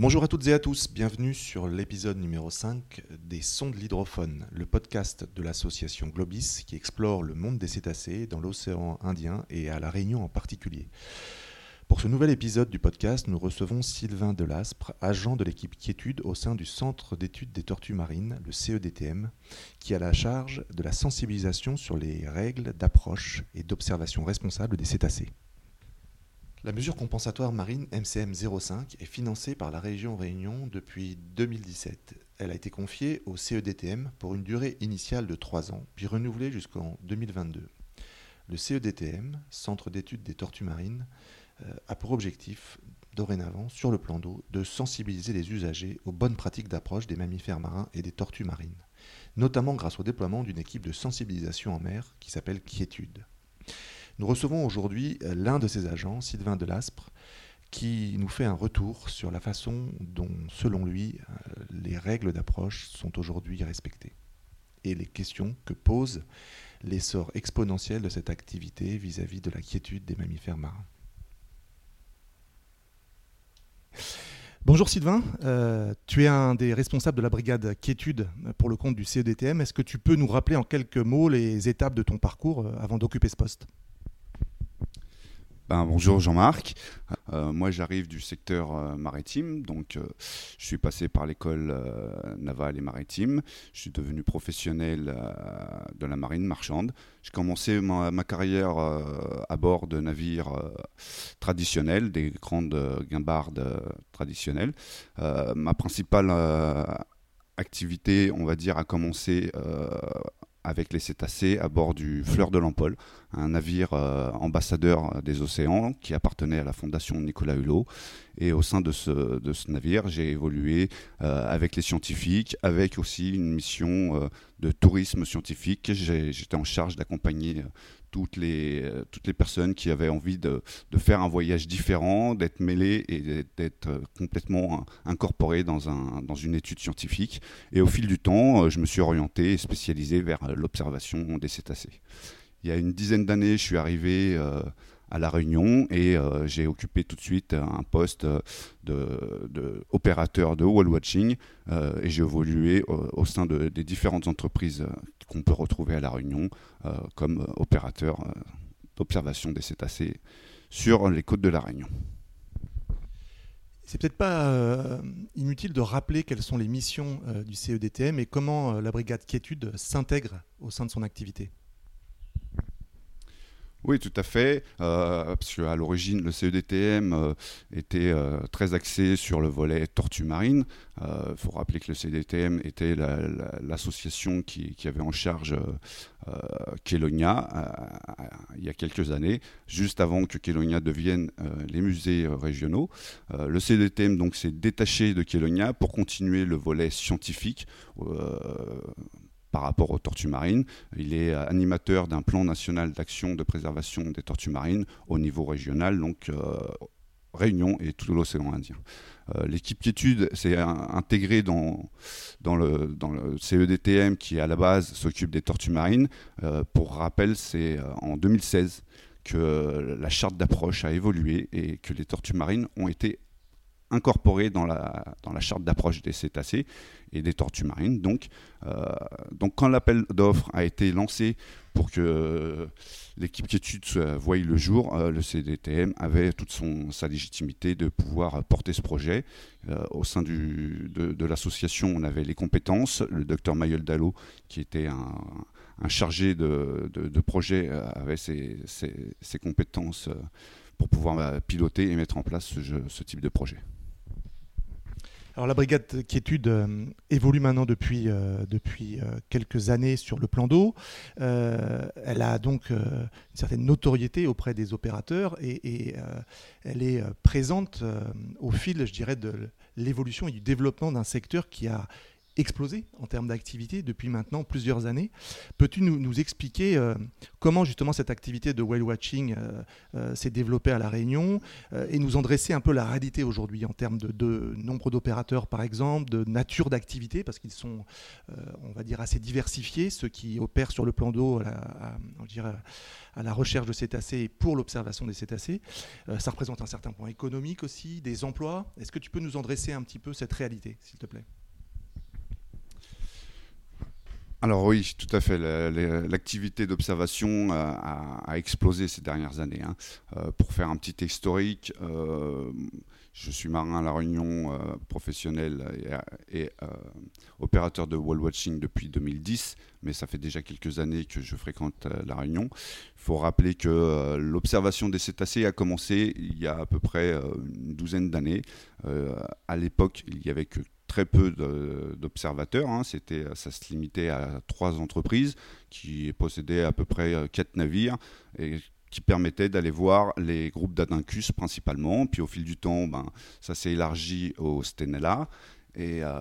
Bonjour à toutes et à tous, bienvenue sur l'épisode numéro 5 des Sons de l'hydrophone, le podcast de l'association Globis qui explore le monde des cétacés dans l'océan Indien et à La Réunion en particulier. Pour ce nouvel épisode du podcast, nous recevons Sylvain Delaspre, agent de l'équipe Quiétude au sein du Centre d'études des tortues marines, le CEDTM, qui a la charge de la sensibilisation sur les règles d'approche et d'observation responsable des cétacés. La mesure compensatoire marine MCM 05 est financée par la région Réunion depuis 2017. Elle a été confiée au CEDTM pour une durée initiale de 3 ans, puis renouvelée jusqu'en 2022. Le CEDTM, Centre d'études des tortues marines, euh, a pour objectif, dorénavant, sur le plan d'eau, de sensibiliser les usagers aux bonnes pratiques d'approche des mammifères marins et des tortues marines, notamment grâce au déploiement d'une équipe de sensibilisation en mer qui s'appelle Quiétude. Nous recevons aujourd'hui euh, l'un de ces agents, Sylvain Delaspre, qui nous fait un retour sur la façon dont, selon lui, euh, les règles d'approche sont aujourd'hui respectées et les questions que pose l'essor exponentiel de cette activité vis-à-vis de la quiétude des mammifères marins. Bonjour Sylvain, euh, tu es un des responsables de la brigade Quiétude pour le compte du CEDTM. Est-ce que tu peux nous rappeler en quelques mots les étapes de ton parcours avant d'occuper ce poste? Ben, bonjour Jean-Marc. Euh, moi j'arrive du secteur euh, maritime, donc euh, je suis passé par l'école navale et maritime. Je suis devenu professionnel de la marine marchande. J'ai commencé ma, carrière à bord de navires traditionnels, des grandes guimbardes traditionnelles. ma principale activité, on va dire, a commencé avec les cétacés à bord du Fleur de l'Empole, un navire euh, ambassadeur des océans qui appartenait à la fondation Nicolas Hulot. Et au sein de ce, navire, j'ai évolué euh, avec les scientifiques, avec aussi une mission euh, de tourisme scientifique. J'étais en charge d'accompagner toutes les, personnes qui avaient envie de, faire un voyage différent, d'être mêlées et d'être complètement incorporées dans une étude scientifique. Et au fil du temps, je me suis orienté et spécialisé vers l'observation des cétacés. Il y a une dizaine d'années, je suis arrivé euh, à La Réunion et euh, j'ai occupé tout de suite un poste de, opérateur de wall watching euh, et j'ai évolué au, sein des différentes entreprises qu'on peut retrouver à La Réunion comme opérateur d'observation des cétacés sur les côtes de La Réunion. C'est peut-être pas inutile de rappeler quelles sont les missions du CEDTM et comment la brigade Quiétude s'intègre au sein de son activité. Oui, tout à fait. Euh, parce qu'à l'origine, le CEDTM euh, était euh, très axé sur le volet tortue marine. Il faut rappeler que le CEDTM était l'association qui, avait en charge Kelonia il y a quelques années, juste avant que Kelonia devienne les musées régionaux. le CEDTM donc s'est détaché de Kelonia pour continuer le volet scientifique par rapport aux tortues marines. Il est animateur d'un plan national d'action de préservation des tortues marines au niveau régional, donc euh, Réunion et tout l'océan Indien. Euh, l'équipe d'études s'est intégrée dans, le, CEDTM qui à la base s'occupe des tortues marines. Euh, pour rappel, c'est en 2016 que la charte d'approche a évolué et que les tortues marines ont été incorporées dans la, dans la charte d'approche des cétacés et des tortues marines. Donc, euh, donc quand l'appel d'offres a été lancé pour que l'équipe qui étude le jour, euh, le CDTM avait toute son, sa légitimité de pouvoir porter ce projet. Euh, au sein du, de, l'association, on avait les compétences. Le docteur Mayol Dallo, qui était un, chargé de, de, projet, avait ses, ses, compétences pour pouvoir piloter et mettre en place ce, ce type de projet. Alors la brigade quiétude euh, évolue maintenant depuis, euh, depuis euh, quelques années sur le plan d'eau. elle a donc une certaine notoriété auprès des opérateurs et, elle est présente au fil, je dirais, de l'évolution et du développement d'un secteur qui a explosé en termes d'activité depuis maintenant plusieurs années. Peux-tu nous, expliquer euh, comment justement cette activité de whale watching euh, euh, s'est développée à La Réunion et nous en dresser un peu la réalité aujourd'hui en termes de, nombre d'opérateurs par exemple, de nature d'activité, parce qu'ils sont, on va dire, assez diversifiés, ceux qui opèrent sur le plan d'eau à, à, la recherche de cétacés et pour l'observation des cétacés. ça représente un certain point économique aussi, des emplois. Est-ce que tu peux nous en dresser un petit peu cette réalité, s'il te plaît? Alors oui, tout à fait. L'activité d'observation a, explosé ces dernières années. Hein. Euh, pour faire un petit historique, euh, je suis marin à La Réunion, euh, professionnel et, opérateur de wall watching depuis 2010, mais ça fait déjà quelques années que je fréquente La Réunion. Il faut rappeler que l'observation des cétacés a commencé il y a à peu près une douzaine d'années. à l'époque, il n'y avait que très peu d'observateurs. Hein. C'était, ça se limitait à trois entreprises qui possédaient à peu près euh, quatre navires et qui permettaient d'aller voir les groupes d'Adincus principalement. Puis au fil du temps, ben, ça s'est élargi au Stenella. Et euh,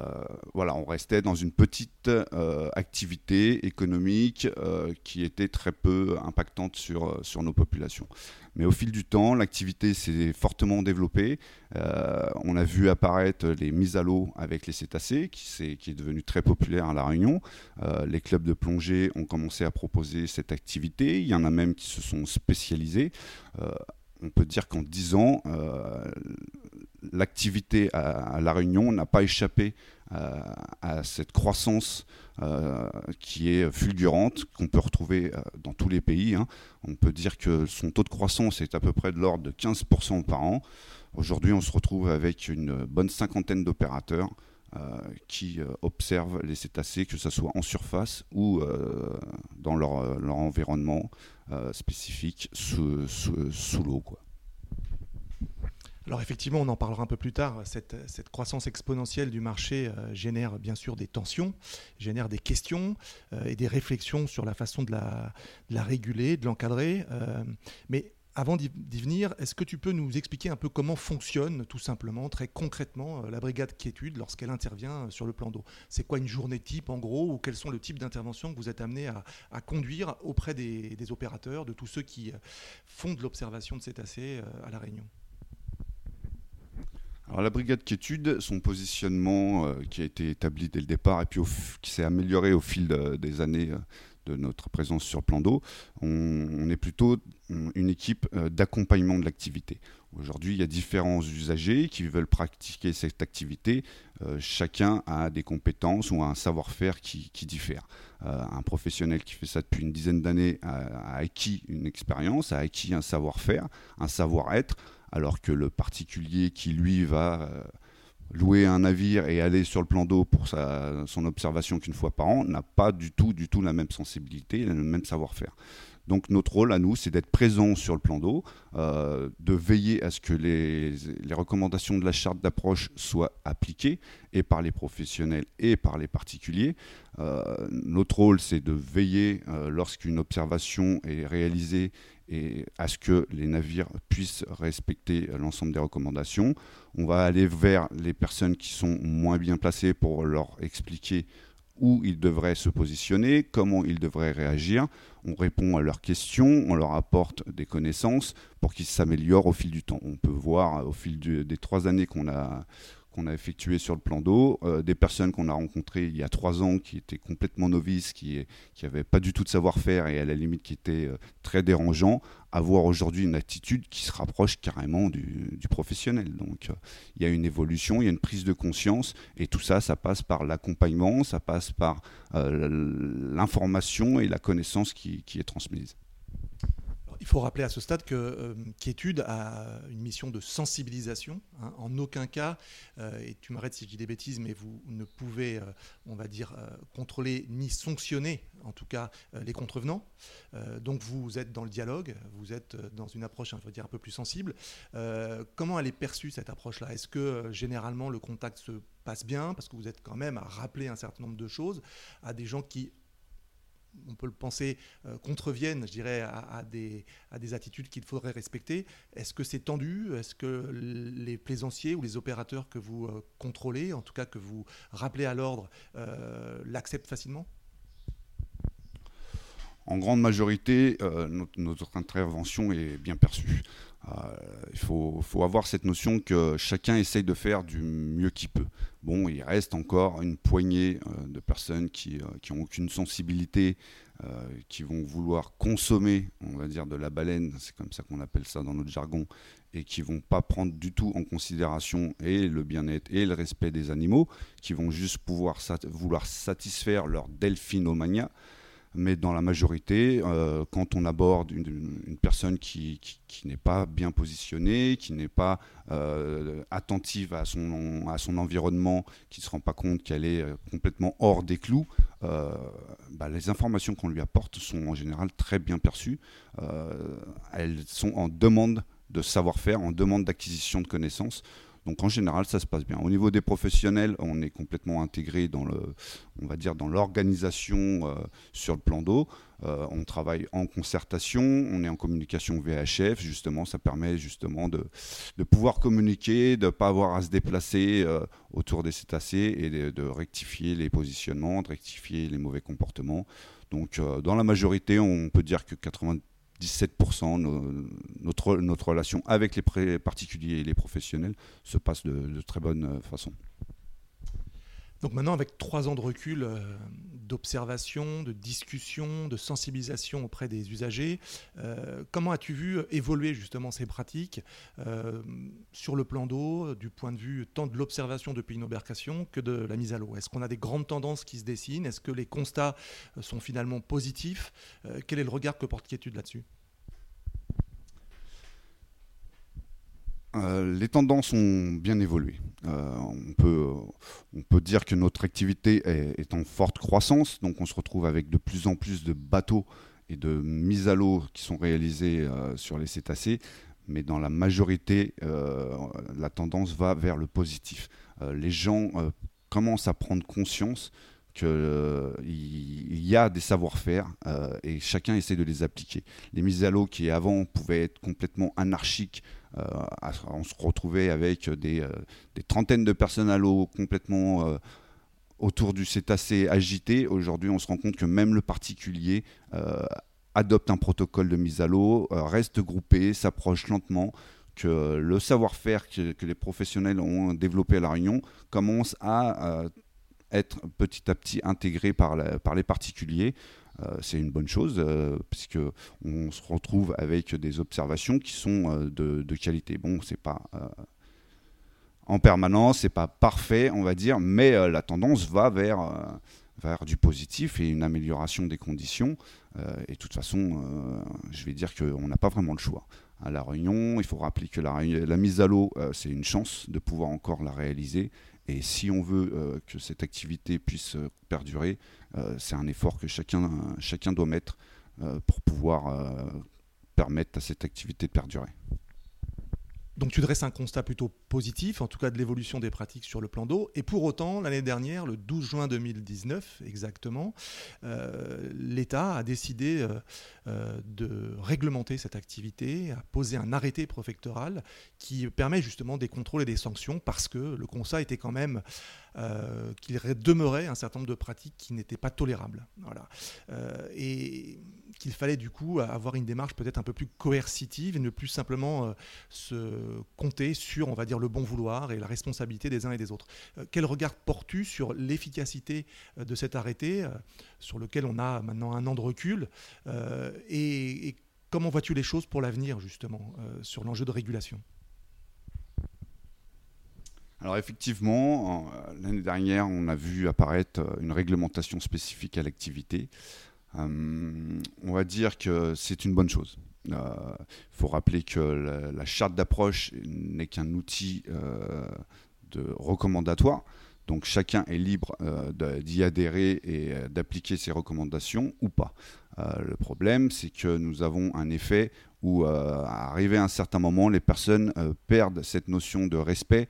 voilà, on restait dans une petite euh, activité économique qui était très peu impactante sur, sur nos populations. Mais au fil du temps, l'activité s'est fortement développée. Euh, on a vu apparaître les mises à l'eau avec les cétacés, qui, est, qui est devenu très populaire à La Réunion. Euh, les clubs de plongée ont commencé à proposer cette activité. Il y en a même qui se sont spécialisés. Euh, on peut dire qu'en 10 ans, l'activité à, La Réunion n'a pas échappé à cette croissance euh, qui est fulgurante, qu'on peut retrouver euh, dans tous les pays. Hein. On peut dire que son taux de croissance est à peu près de l'ordre de 15% par an. Aujourd'hui, on se retrouve avec une bonne cinquantaine d'opérateurs euh, qui observent les cétacés, que ce soit en surface ou dans leur, environnement spécifique sous l'eau. Alors effectivement, on en parlera un peu plus tard, cette, croissance exponentielle du marché euh, génère bien sûr des tensions, génère des questions euh, et des réflexions sur la façon de la, réguler, de l'encadrer. Euh, mais avant d'y venir, est-ce que tu peux nous expliquer un peu comment fonctionne tout simplement, très concrètement, la brigade quiétude lorsqu'elle intervient sur le plan d'eau? C'est quoi une journée type en gros ou quels sont le type d'intervention que vous êtes amené à, conduire auprès des, opérateurs, de tous ceux qui font de l'observation de cétacés à La Réunion? La brigade quiétude, son positionnement euh, qui a été établi dès le départ et puis qui s'est amélioré au fil des années euh, de notre présence sur plan d'eau, on, est plutôt une équipe euh, d'accompagnement de l'activité. Aujourd'hui, il y a différents usagers qui veulent pratiquer cette activité. chacun a des compétences ou un savoir-faire qui, diffère. un professionnel qui fait ça depuis une dizaine d'années a acquis une expérience, a acquis un savoir-faire, un savoir-être alors que le particulier qui lui va euh, louer un navire et aller sur le plan d'eau pour son observation qu'une fois par an n'a pas du tout, du tout la même sensibilité, le même savoir-faire. Donc notre rôle à nous, c'est d'être présent sur le plan d'eau, euh, de veiller à ce que les, recommandations de la charte d'approche soient appliquées, et par les professionnels et par les particuliers. Euh, notre rôle, c'est de veiller lorsqu'une observation est réalisée et à ce que les navires puissent respecter l'ensemble des recommandations. On va aller vers les personnes qui sont moins bien placées pour leur expliquer où ils devraient se positionner, comment ils devraient réagir. On répond à leurs questions, on leur apporte des connaissances pour qu'ils s'améliorent au fil du temps. On peut voir au fil des trois années qu'on a, qu'on a effectué sur le plan d'eau, euh, des personnes qu'on a rencontrées il y a trois ans qui étaient complètement novices, qui n'avaient pas du tout de savoir-faire et à la limite qui étaient euh, très dérangeants, avoir aujourd'hui une attitude qui se rapproche carrément du, professionnel. Donc euh, il y a une évolution, il y a une prise de conscience et tout ça, ça passe par l'accompagnement, ça passe par l'information et la connaissance qui est transmise. Il faut rappeler à ce stade que euh, Quiétude a une mission de sensibilisation. Hein. En aucun cas, euh, et tu m'arrêtes si je dis des bêtises, mais vous ne pouvez, euh, on va dire, contrôler ni sanctionner, en tout cas, les contrevenants. donc vous êtes dans le dialogue, vous êtes dans une approche, on va dire, un peu plus sensible. comment elle est perçue, cette approche-là? Est-ce que généralement le contact se passe bien? Parce que vous êtes quand même à rappeler un certain nombre de choses à des gens qui on peut le penser, contreviennent, je dirais, à, des, attitudes qu'il faudrait respecter. Est-ce que c'est tendu? Est-ce que les plaisanciers ou les opérateurs que vous contrôlez, en tout cas que vous rappelez à l'ordre, l'acceptent facilement? En grande majorité, notre, intervention est bien perçue. Euh, il faut, avoir cette notion que chacun essaye de faire du mieux qu'il peut. Bon, il reste encore une poignée euh, de personnes qui n'ont euh, aucune sensibilité, qui vont vouloir consommer, on va dire, de la baleine, c'est comme ça qu'on appelle ça dans notre jargon, et qui vont pas prendre du tout en considération et le bien-être et le respect des animaux, qui vont juste pouvoir vouloir satisfaire leur delphinomania mais dans la majorité, euh, quand on aborde une, personne qui, n'est pas bien positionnée, qui n'est pas euh, attentive à son, environnement, qui ne se rend pas compte qu'elle est euh, complètement hors des clous, bah, les informations qu'on lui apporte sont en général très bien perçues. elles sont en demande de savoir-faire, en demande d'acquisition de connaissances. Donc en général, ça se passe bien. Au niveau des professionnels, on est complètement intégré dans le, on va dire dans l'organisation euh, sur le plan d'eau. Euh, on travaille en concertation, on est en communication VHF, justement, ça permet justement de, pouvoir communiquer, de ne pas avoir à se déplacer euh, autour des cétacés et de, de, rectifier les positionnements, de rectifier les mauvais comportements. Donc dans la majorité, on peut dire que 80 17%, notre, notre relation avec les particuliers et les professionnels se passe de, très bonne euh, façon. Donc maintenant, avec trois ans de recul, euh, d'observation, de discussion, de sensibilisation auprès des usagers, euh, comment as-tu vu évoluer justement ces pratiques sur le plan d'eau, du point de vue tant de l'observation depuis une embarcation que de la mise à l'eau? Est-ce qu'on a des grandes tendances qui se dessinent? Est-ce que les constats sont finalement positifs? Quel est le regard que porte Quiétude là-dessus? Euh, les tendances ont bien évolué. Euh, on, peut, on peut dire que notre activité est, en forte croissance, donc on se retrouve avec de plus en plus de bateaux et de mises à l'eau qui sont réalisées euh, sur les cétacés, mais dans la majorité, la tendance va vers le positif. les gens commencent à prendre conscience qu'il y a des savoir-faire et chacun essaie de les appliquer. Les mises à l'eau qui avant pouvaient être complètement anarchiques, euh, on se retrouvait avec des, euh, trentaines de personnes à l'eau complètement euh, autour du cétacé agité. Aujourd'hui, on se rend compte que même le particulier adopte un protocole de mise à l'eau, reste groupé, s'approche lentement, que le savoir-faire que, les professionnels ont développé à La Réunion commence à être petit à petit intégré par, les particuliers. Euh, c'est une bonne chose euh, puisque on se retrouve avec des observations qui sont euh, de, qualité. Bon, c'est pas en permanence, c'est pas parfait, on va dire, mais la tendance va vers, du positif et une amélioration des conditions. et de toute façon, je vais dire qu'on n'a pas vraiment le choix. À La Réunion, il faut rappeler que la mise à l'eau, c'est une chance de pouvoir encore la réaliser. Et si on veut que cette activité puisse perdurer, euh, c'est un effort que chacun, doit mettre euh, pour pouvoir euh, permettre à cette activité de perdurer. Donc tu dresses un constat plutôt positif, en tout cas de l'évolution des pratiques sur le plan d'eau. Et pour autant, l'année dernière, le 12 juin 2019 exactement, l'État a décidé de réglementer cette activité, a posé un arrêté préfectoral qui permet justement des contrôles et des sanctions parce que le constat était quand même euh, qu'il demeurait un certain nombre de pratiques qui n'étaient pas tolérables. Voilà. Euh, et qu'il fallait du coup avoir une démarche peut-être un peu plus coercitive et ne plus simplement euh, se compter sur, on va dire, le bon vouloir et la responsabilité des uns et des autres. quel regard portes-tu sur l'efficacité de cet arrêté, sur lequel on a maintenant un an de recul, et, et, comment vois-tu les choses pour l'avenir, justement, sur l'enjeu de régulation? Alors effectivement, euh, l'année dernière, on a vu apparaître euh, une réglementation spécifique à l'activité. Euh, on va dire que c'est une bonne chose. Il faut rappeler que la, charte d'approche n'est qu'un outil de recommandatoire. Donc chacun est libre d'y adhérer et d'appliquer ses recommandations ou pas. le problème, c'est que nous avons un effet où, arrivé à un certain moment, les personnes perdent cette notion de respect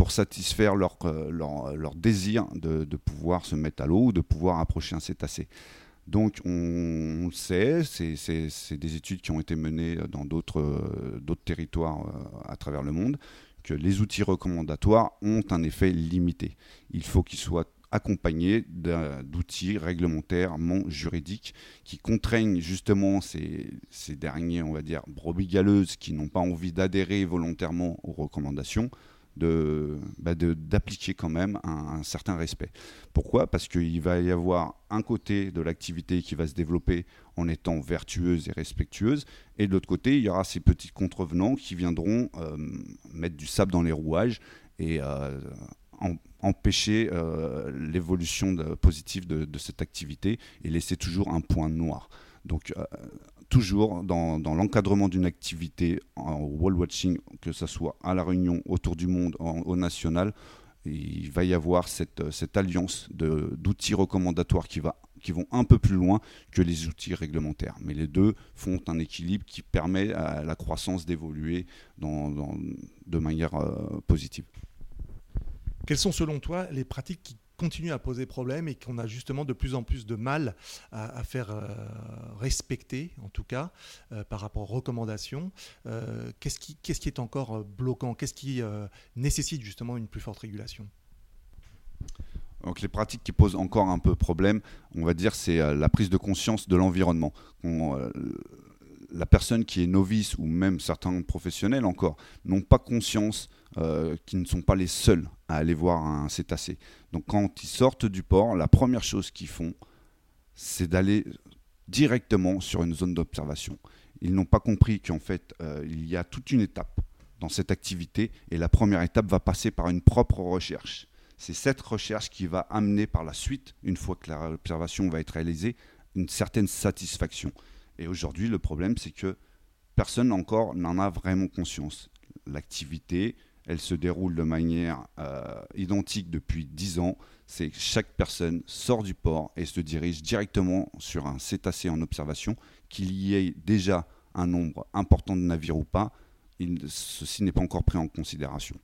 pour satisfaire leur, euh, leur, leur désir de, de, pouvoir se mettre à l'eau ou de pouvoir approcher un cétacé. Donc on, le sait, c'est des études qui ont été menées dans d'autres territoires à travers le monde, que les outils recommandatoires ont un effet limité. Il faut qu'ils soient accompagnés d'outils réglementairement juridiques qui contraignent justement ces, derniers, on va dire, brebis galeuses qui n'ont pas envie d'adhérer volontairement aux recommandations, bah, d'appliquer quand même un, certain respect. Pourquoi? Parce qu'il va y avoir un côté de l'activité qui va se développer en étant vertueuse et respectueuse, et de l'autre côté, il y aura ces petits contrevenants qui viendront euh, mettre du sable dans les rouages et euh, empêcher euh, l'évolution positive de, de, cette activité et laisser toujours un point noir. Donc toujours dans, l'encadrement d'une activité en wall watching, que ce soit à La Réunion, autour du monde, au national, il va y avoir cette, cette alliance d'outils recommandatoires qui vont un peu plus loin que les outils réglementaires. Mais les deux font un équilibre qui permet à la croissance d'évoluer de manière euh, positive. Quelles sont selon toi les pratiques qui continue à poser problème et qu'on a justement de plus en plus de mal à, faire euh, respecter, en tout cas, euh, par rapport aux recommandations. Euh, qu'est-ce qui, qui, est encore bloquant? Qu'est-ce qui nécessite justement une plus forte régulation? Donc les pratiques qui posent encore un peu problème, on va dire, c'est la prise de conscience de l'environnement. La personne qui est novice ou même certains professionnels encore n'ont pas conscience euh, qu'ils ne sont pas les seuls à aller voir un cétacé. Donc quand ils sortent du port, la première chose qu'ils font, c'est d'aller directement sur une zone d'observation. Ils n'ont pas compris qu'en fait, euh, il y a toute une étape dans cette activité et la première étape va passer par une propre recherche. C'est cette recherche qui va amener par la suite, une fois que l'observation va être réalisée, une certaine satisfaction. Et aujourd'hui, le problème, c'est que personne encore n'en a vraiment conscience. L'activité, elle se déroule de manière euh, identique depuis 10 ans. C'est que chaque personne sort du port et se dirige directement sur un cétacé en observation, qu'il y ait déjà un nombre important de navires ou pas, ceci n'est pas encore pris en considération.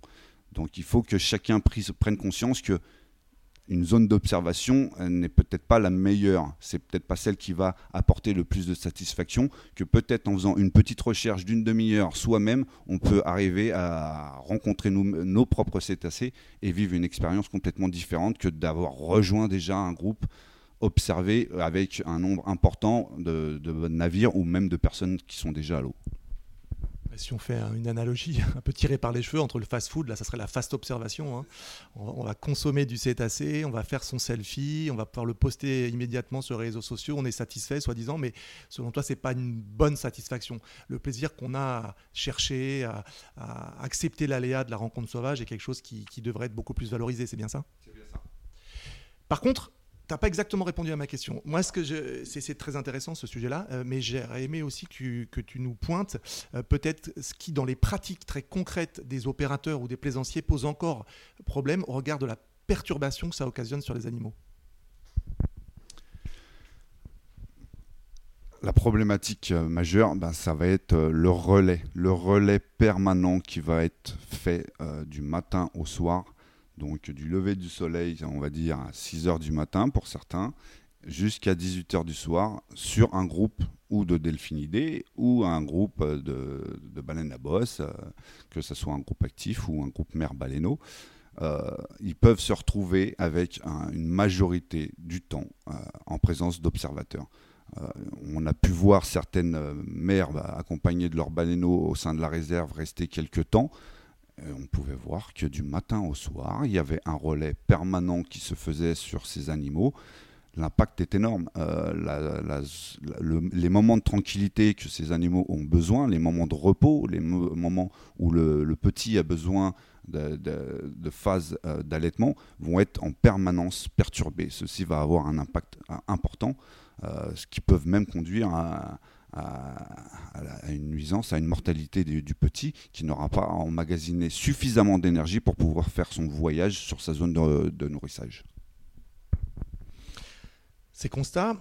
Donc il faut que chacun prenne conscience que une zone d'observation n'est peut-être pas la meilleure. C'est peut-être pas celle qui va apporter le plus de satisfaction. Que peut-être en faisant une petite recherche d'une demi-heure soi-même, on peut arriver à rencontrer nos propres cétacés et vivre une expérience complètement différente que d'avoir rejoint déjà un groupe observé avec un nombre important de navires ou même de personnes qui sont déjà à l'eau si on fait une analogie un peu tirée par les cheveux entre le fast-food, là, ça serait la fast observation. Hein. On, va consommer du cétacé, on va faire son selfie, on va pouvoir le poster immédiatement sur les réseaux sociaux. On est satisfait, soi-disant, mais selon toi, c'est pas une bonne satisfaction. Le plaisir qu'on a à chercher, à, accepter l'aléa de la rencontre sauvage est quelque chose qui, qui devrait être beaucoup plus valorisé. C'est bien ça? C'est bien ça. Par contre, n'as pas exactement répondu à ma question. Moi, ce que c'est, très intéressant ce sujet-là, euh, mais j'aurais aimé aussi que, tu nous pointes euh, peut-être ce qui, dans les pratiques très concrètes des opérateurs ou des plaisanciers, pose encore problème au regard de la perturbation que ça occasionne sur les animaux. La problématique euh, majeure, ben, ça va être le relais, le relais permanent qui va être fait du matin au soir donc du lever du soleil, on va dire à 6 heures du matin pour certains, jusqu'à 18 heures du soir sur un groupe ou de delphinidés ou un groupe de, baleines à bosse, euh, que ce soit un groupe actif ou un groupe mère baleineau. Euh, ils peuvent se retrouver avec une majorité du temps euh, en présence d'observateurs. on a pu voir certaines mères bah, accompagnées de leurs baleineaux au sein de la réserve rester quelques temps. Euh, on pouvait voir que du matin au soir, il y avait un relais permanent qui se faisait sur ces animaux. L'impact est énorme. Euh, les moments de tranquillité que ces animaux ont besoin, les moments de repos, les moments où le, petit a besoin de, de phase euh, d'allaitement vont être en permanence perturbés. Ceci va avoir un impact important, ce qui peut même conduire à, une nuisance, à une mortalité du, petit qui n'aura pas emmagasiné suffisamment d'énergie pour pouvoir faire son voyage sur sa zone de, nourrissage. Ces constats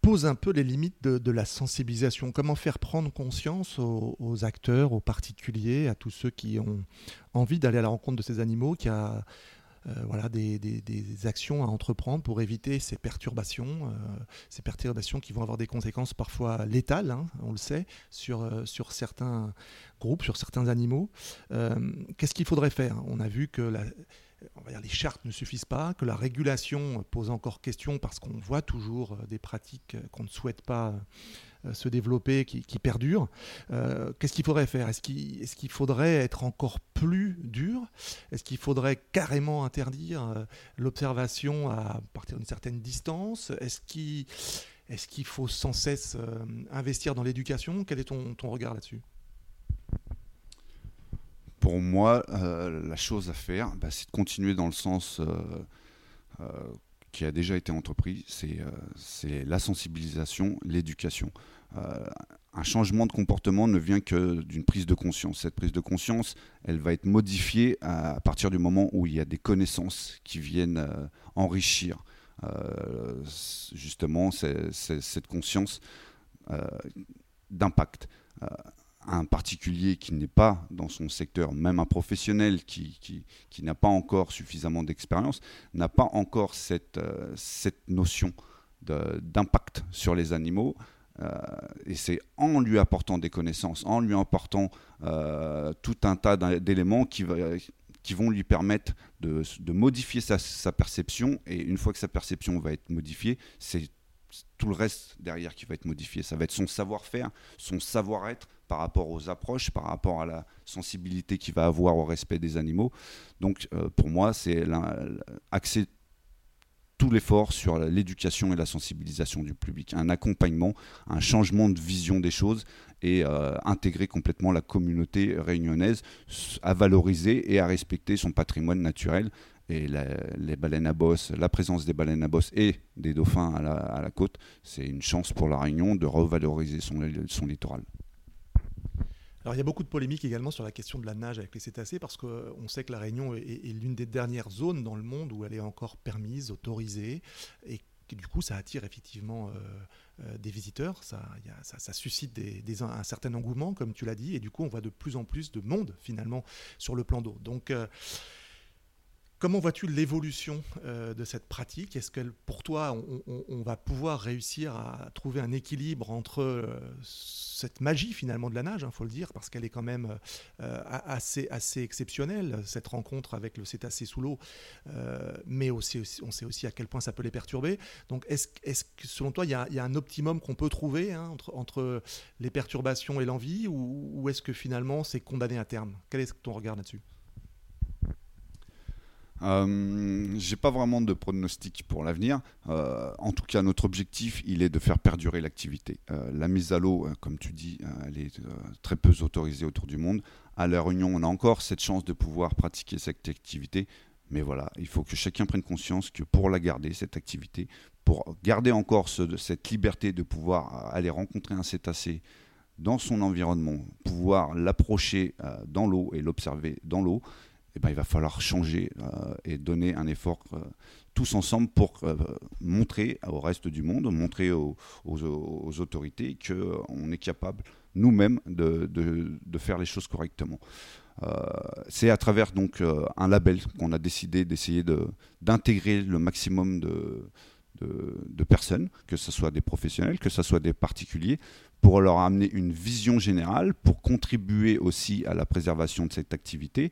posent un peu les limites de, la sensibilisation. Comment faire prendre conscience aux, acteurs, aux particuliers, à tous ceux qui ont envie d'aller à la rencontre de ces animaux, qui a voilà, des, actions à entreprendre pour éviter ces perturbations, ces perturbations qui vont avoir des conséquences parfois létales, hein, on le sait, sur, sur certains groupes, sur certains animaux. Qu'est-ce qu'il faudrait faire? On a vu que les chartes ne suffisent pas, que la régulation pose encore question parce qu'on voit toujours euh, des pratiques qu'on ne souhaite pas euh, se développer, qui, perdurent. Euh, qu'est-ce qu'il faudrait faire? Est-ce qu'il faudrait être encore plus dur? Est-ce qu'il faudrait carrément interdire l'observation à partir d'une certaine distance? Est-ce qu'il faut sans cesse investir dans l'éducation? Quel est ton regard là-dessus? Pour moi, euh, la chose à faire, bah, c'est de continuer dans le sens euh, euh, qui a déjà été entrepris, c'est la sensibilisation, l'éducation. un changement de comportement ne vient que d'une prise de conscience. Cette prise de conscience, elle va être modifiée à, partir du moment où il y a des connaissances qui viennent enrichir justement cette conscience d'impact un particulier qui n'est pas dans son secteur, même un professionnel qui, qui, n'a pas encore suffisamment d'expérience, n'a pas encore cette, euh, cette notion d'impact sur les animaux. Euh, et c'est en lui apportant des connaissances, en lui apportant euh, tout un tas d'éléments qui, qui vont lui permettre de, de modifier sa, sa, perception. Et une fois que sa perception va être modifiée, c'est tout le reste derrière qui va être modifié. Ça va être son savoir-faire, son savoir-être par rapport aux approches, par rapport à la sensibilité qu'il va avoir au respect des animaux. Donc euh, pour moi, c'est axer tout l'effort sur l'éducation et la sensibilisation du public, un accompagnement, un changement de vision des choses et euh, intégrer complètement la communauté réunionnaise à valoriser et à respecter son patrimoine naturel et les baleines à bosse, la présence des baleines à bosse et des dauphins à la, côte, c'est une chance pour la Réunion de revaloriser son littoral. Alors il y a beaucoup de polémiques également sur la question de la nage avec les cétacés parce qu'on sait que la Réunion est, l'une des dernières zones dans le monde où elle est encore permise, autorisée et du coup ça attire effectivement euh, euh, des visiteurs, ça, suscite des, un certain engouement comme tu l'as dit et du coup on voit de plus en plus de monde finalement sur le plan d'eau. Donc euh, Comment vois-tu l'évolution euh, de cette pratique? Est-ce que pour toi, on, va pouvoir réussir à trouver un équilibre entre euh, cette magie finalement de la nage, il hein, faut le dire, parce qu'elle est quand même euh, assez, assez exceptionnelle, cette rencontre avec le cétacé sous l'eau, mais aussi, on sait aussi à quel point ça peut les perturber. Donc est-ce que selon toi, il y, a, un optimum qu'on peut trouver hein, entre, les perturbations et l'envie, ou, ou est-ce que finalement c'est condamné à terme? Quel est ton regard là-dessus? Euh, J'ai pas vraiment de pronostic pour l'avenir. Euh, en tout cas, notre objectif, il est de faire perdurer l'activité. Euh, la mise à l'eau, euh, comme tu dis, elle est très peu autorisée autour du monde. À La Réunion, on a encore cette chance de pouvoir pratiquer cette activité. Mais voilà, il faut que chacun prenne conscience que pour la garder, cette activité, pour garder encore cette liberté de pouvoir aller rencontrer un cétacé dans son environnement, pouvoir l'approcher dans l'eau et l'observer dans l'eau, eh ben, il va falloir changer euh, et donner un effort euh, tous ensemble pour euh, montrer au reste du monde, montrer aux, autorités qu'on est capable nous-mêmes de, faire les choses correctement. c'est à travers donc un label qu'on a décidé d'essayer d'intégrer le maximum de, de, personnes, que ce soit des professionnels, que ce soit des particuliers, pour leur amener une vision générale, pour contribuer aussi à la préservation de cette activité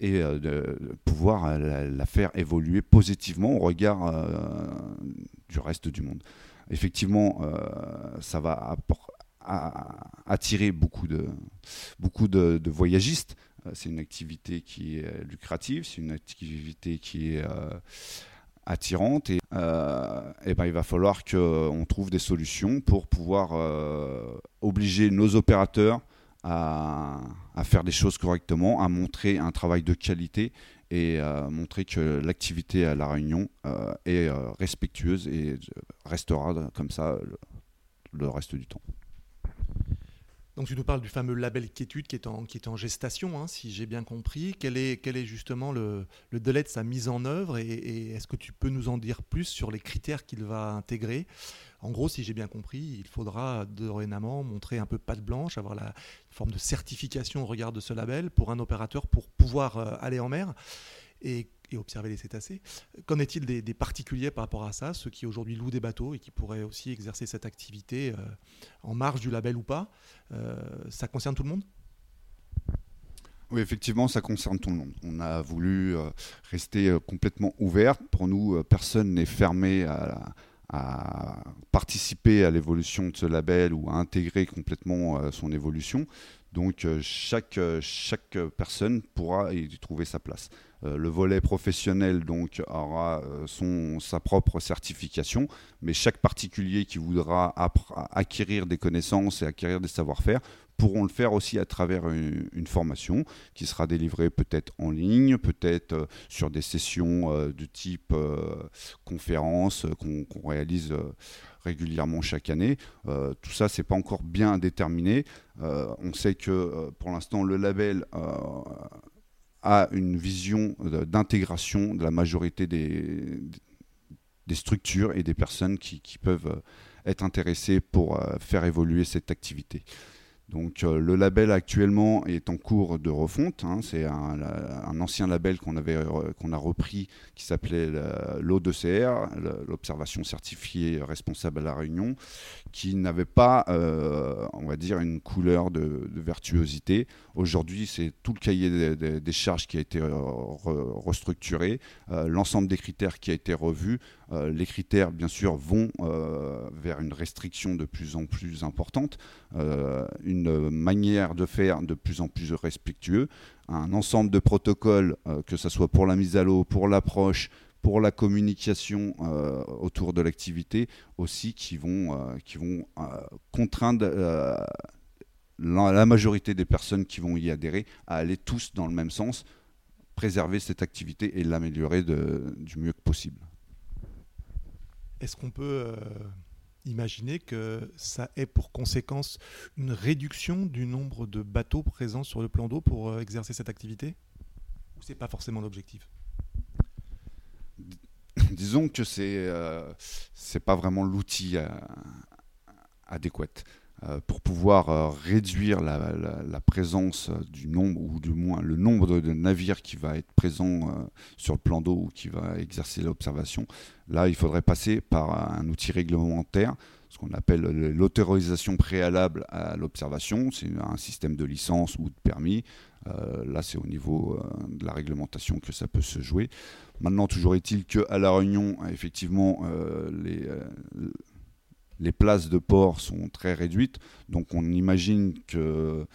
et euh, de pouvoir euh, la, faire évoluer positivement au regard euh, du reste du monde. Effectivement, ça va attirer beaucoup de, beaucoup de, voyagistes. C'est une activité qui est lucrative, c'est une activité qui est attirante et, ben, il va falloir qu'on trouve des solutions pour pouvoir obliger nos opérateurs à, faire des choses correctement, à montrer un travail de qualité et à montrer que l'activité à La Réunion euh, est euh, respectueuse et restera comme ça le, reste du temps. Donc tu nous parles du fameux label quiétude qui est en, qui est en gestation, hein, si j'ai bien compris. Quel est, est justement le, délai de sa mise en œuvre et est-ce que tu peux nous en dire plus sur les critères qu'il va intégrer? En gros, si j'ai bien compris, il faudra dorénavant montrer un peu patte blanche, avoir la forme de certification au regard de ce label pour un opérateur pour pouvoir euh, aller en mer. Et observer les cétacés. Qu'en est-il des, particuliers par rapport à ça, ceux qui aujourd'hui louent des bateaux et qui pourraient aussi exercer cette activité en marge du label ou pas Ça concerne tout le monde? Oui, effectivement, ça concerne tout le monde. On a voulu rester complètement ouvert. Pour nous, personne n'est fermé à, à participer à l'évolution de ce label ou à intégrer complètement son évolution. Donc euh, chaque, euh, chaque personne pourra y trouver sa place. Euh, le volet professionnel donc aura son, sa propre certification, mais chaque particulier qui voudra acquérir des connaissances et acquérir des savoir-faire pourront le faire aussi à travers une, formation qui sera délivrée peut-être en ligne, peut-être sur des sessions de type conférence qu'on réalise régulièrement chaque année. Euh, tout ça, c'est pas encore bien déterminé. Euh, on sait que euh, pour l'instant, le label a une vision d'intégration de la majorité des, des, structures et des personnes qui peuvent être intéressées pour faire évoluer cette activité. Donc euh, le label actuellement est en cours de refonte. Hein. c'est un, ancien label qu'on avait qu'on a repris qui s'appelait l'O2CR, l'observation certifiée responsable à la Réunion, qui n'avait pas, euh, on va dire, une couleur de, virtuosité. Aujourd'hui, c'est tout le cahier des, charges qui a été restructuré, euh, l'ensemble des critères qui a été revu. Les critères, bien sûr, vont vers une restriction de plus en plus importante, une une manière de faire de plus en plus respectueux, un ensemble de protocoles, euh, que ce soit pour la mise à l'eau, pour l'approche, pour la communication euh, autour de l'activité aussi, euh, qui vont contraindre la, majorité des personnes qui vont y adhérer à aller tous dans le même sens, préserver cette activité et l'améliorer du mieux que possible. Est-ce qu'on peut imaginer que ça ait pour conséquence une réduction du nombre de bateaux présents sur le plan d'eau pour euh, exercer cette activité? Ou c'est pas forcément l'objectif? Disons que c'est euh, c'est pas vraiment l'outil euh, adéquat. Euh, pour pouvoir euh, réduire la, présence du nombre, ou du moins le nombre de, navires qui va être présent euh, sur le plan d'eau ou qui va exercer l'observation. Là, il faudrait passer par un outil réglementaire, ce qu'on appelle l'autorisation préalable à l'observation. C'est un système de licence ou de permis. là, c'est au niveau de la réglementation que ça peut se jouer. Maintenant, toujours est-il qu'à La Réunion, effectivement, les les places de port sont très réduites, donc on imagine que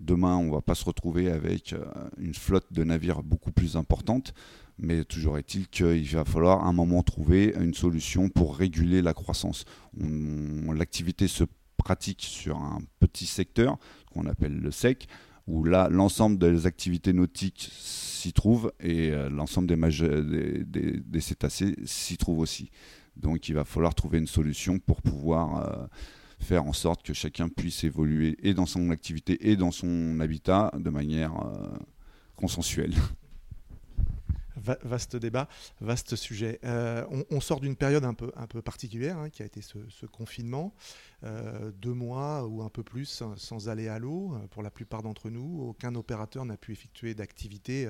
demain on ne va pas se retrouver avec euh, une flotte de navires beaucoup plus importante, mais toujours est-il qu'il va falloir à un moment trouver une solution pour réguler la croissance. L'activité se pratique sur un petit secteur qu'on appelle le SEC, où là l'ensemble des activités nautiques s'y trouve et euh, l'ensemble des, des, des cétacés s'y trouve aussi. Donc il va falloir trouver une solution pour pouvoir euh, faire en sorte que chacun puisse évoluer et dans son activité et dans son habitat de manière euh, consensuelle vaste débat, vaste sujet. Euh, on, sort d'une période un peu, particulière, hein, qui a été ce, confinement. Euh, deux mois ou un peu plus sans aller à l'eau euh, pour la plupart d'entre nous. Aucun opérateur n'a pu effectuer d'activité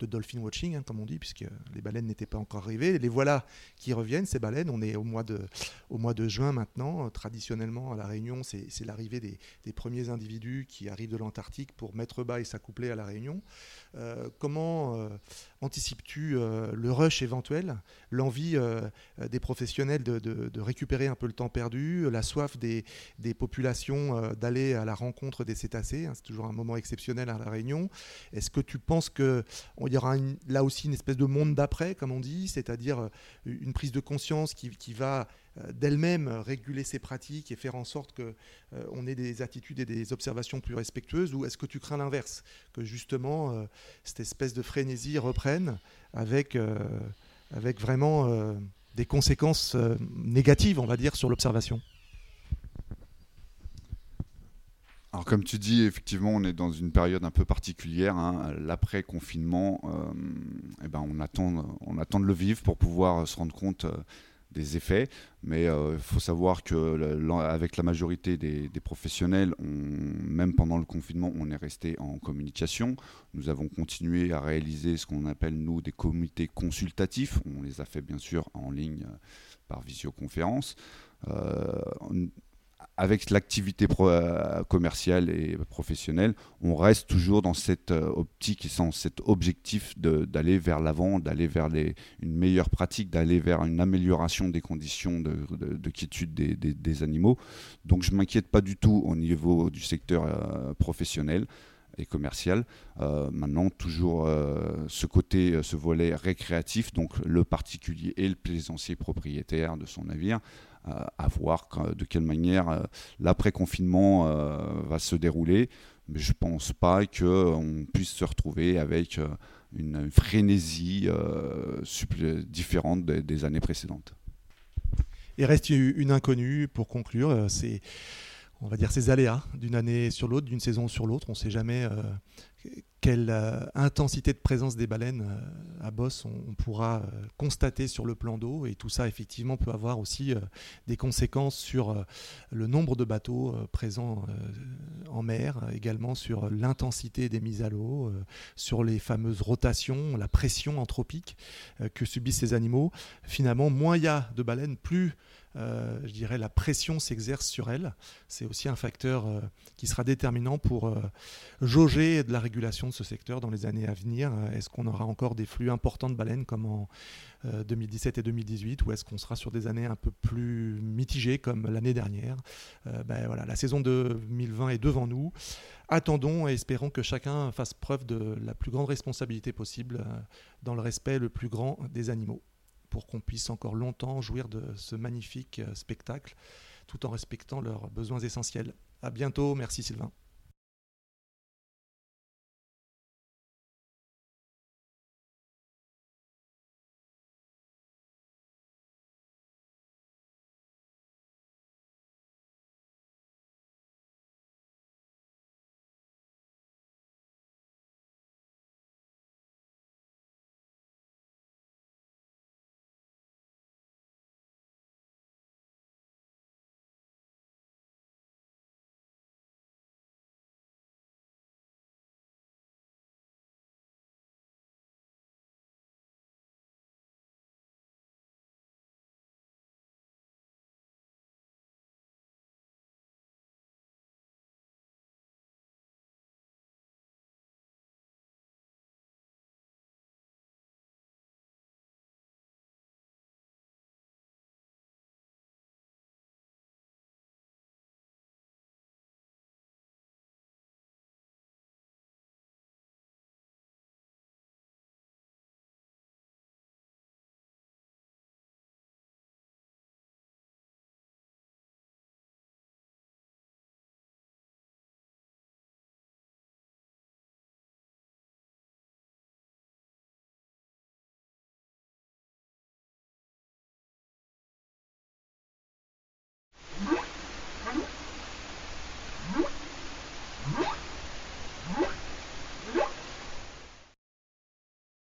de dolphin watching, hein, comme on dit, puisque les baleines n'étaient pas encore arrivées. Les voilà qui reviennent, ces baleines. On est au mois de, juin maintenant. Traditionnellement, à La Réunion, c'est l'arrivée des, premiers individus qui arrivent de l'Antarctique pour mettre bas et s'accoupler à La Réunion. comment anticipes-tu euh, le rush éventuel, l'envie euh, des professionnels de, récupérer un peu le temps perdu, la soif des, populations euh, d'aller à la rencontre des cétacés. Hein, c'est toujours un moment exceptionnel à la Réunion. Est-ce que tu penses qu'il y aura là aussi une espèce de monde d'après, comme on dit, c'est-à-dire une prise de conscience qui, va euh, d'elle-même réguler ses pratiques et faire en sorte qu'on euh, ait des attitudes et des observations plus respectueuses Ou est-ce que tu crains l'inverse Que justement, euh, cette espèce de frénésie reprenne avec, avec vraiment des conséquences négatives, on va dire, sur l'observation alors comme tu dis, effectivement, on est dans une période un peu particulière. Hein. L'après-confinement, eh ben, on, attend, on attend de le vivre pour pouvoir se rendre compte des effets. Mais il faut savoir que avec la majorité des, professionnels, même pendant le confinement, on est resté en communication. Nous avons continué à réaliser ce qu'on appelle, nous, des comités consultatifs. On les a fait bien sûr en ligne par visioconférence avec l'activité euh, commerciale et professionnelle, on reste toujours dans cette euh, optique et dans cet objectif d'aller vers l'avant, d'aller vers une meilleure pratique, d'aller vers une amélioration des conditions de, quiétude des, animaux. Donc je ne m'inquiète pas du tout au niveau du secteur euh, professionnel et commercial. maintenant, toujours ce côté, ce volet récréatif, donc le particulier et le plaisancier propriétaire de son navire, à voir de quelle manière euh, l'après-confinement euh, va se dérouler. Mais je ne pense pas qu'on puisse se retrouver avec euh, une frénésie différente des, années précédentes. Il reste une inconnue pour conclure, c'est on va dire ces aléas d'une année sur l'autre, d'une saison sur l'autre. On ne sait jamais quelle euh, intensité de présence des baleines euh, à Bosse on, pourra euh, constater sur le plan d'eau. Et tout ça, effectivement, peut avoir aussi des conséquences sur le nombre de bateaux présents en mer, également sur l'intensité des mises à l'eau, sur les fameuses rotations, la pression anthropique que subissent ces animaux. Finalement, moins il y a de baleines, plus euh, je dirais, la pression s'exerce sur elle. C'est aussi un facteur euh, qui sera déterminant pour euh, jauger de la régulation de ce secteur dans les années à venir. Est-ce qu'on aura encore des flux importants de baleines comme en 2017 et 2018 ou est-ce qu'on sera sur des années un peu plus mitigées comme l'année dernière? Ben voilà, La saison 2020 est devant nous. Attendons et espérons que chacun fasse preuve de la plus grande responsabilité possible dans le respect le plus grand des animaux pour qu'on puisse encore longtemps jouir de ce magnifique euh, spectacle tout en respectant leurs besoins essentiels. À bientôt, merci Sylvain.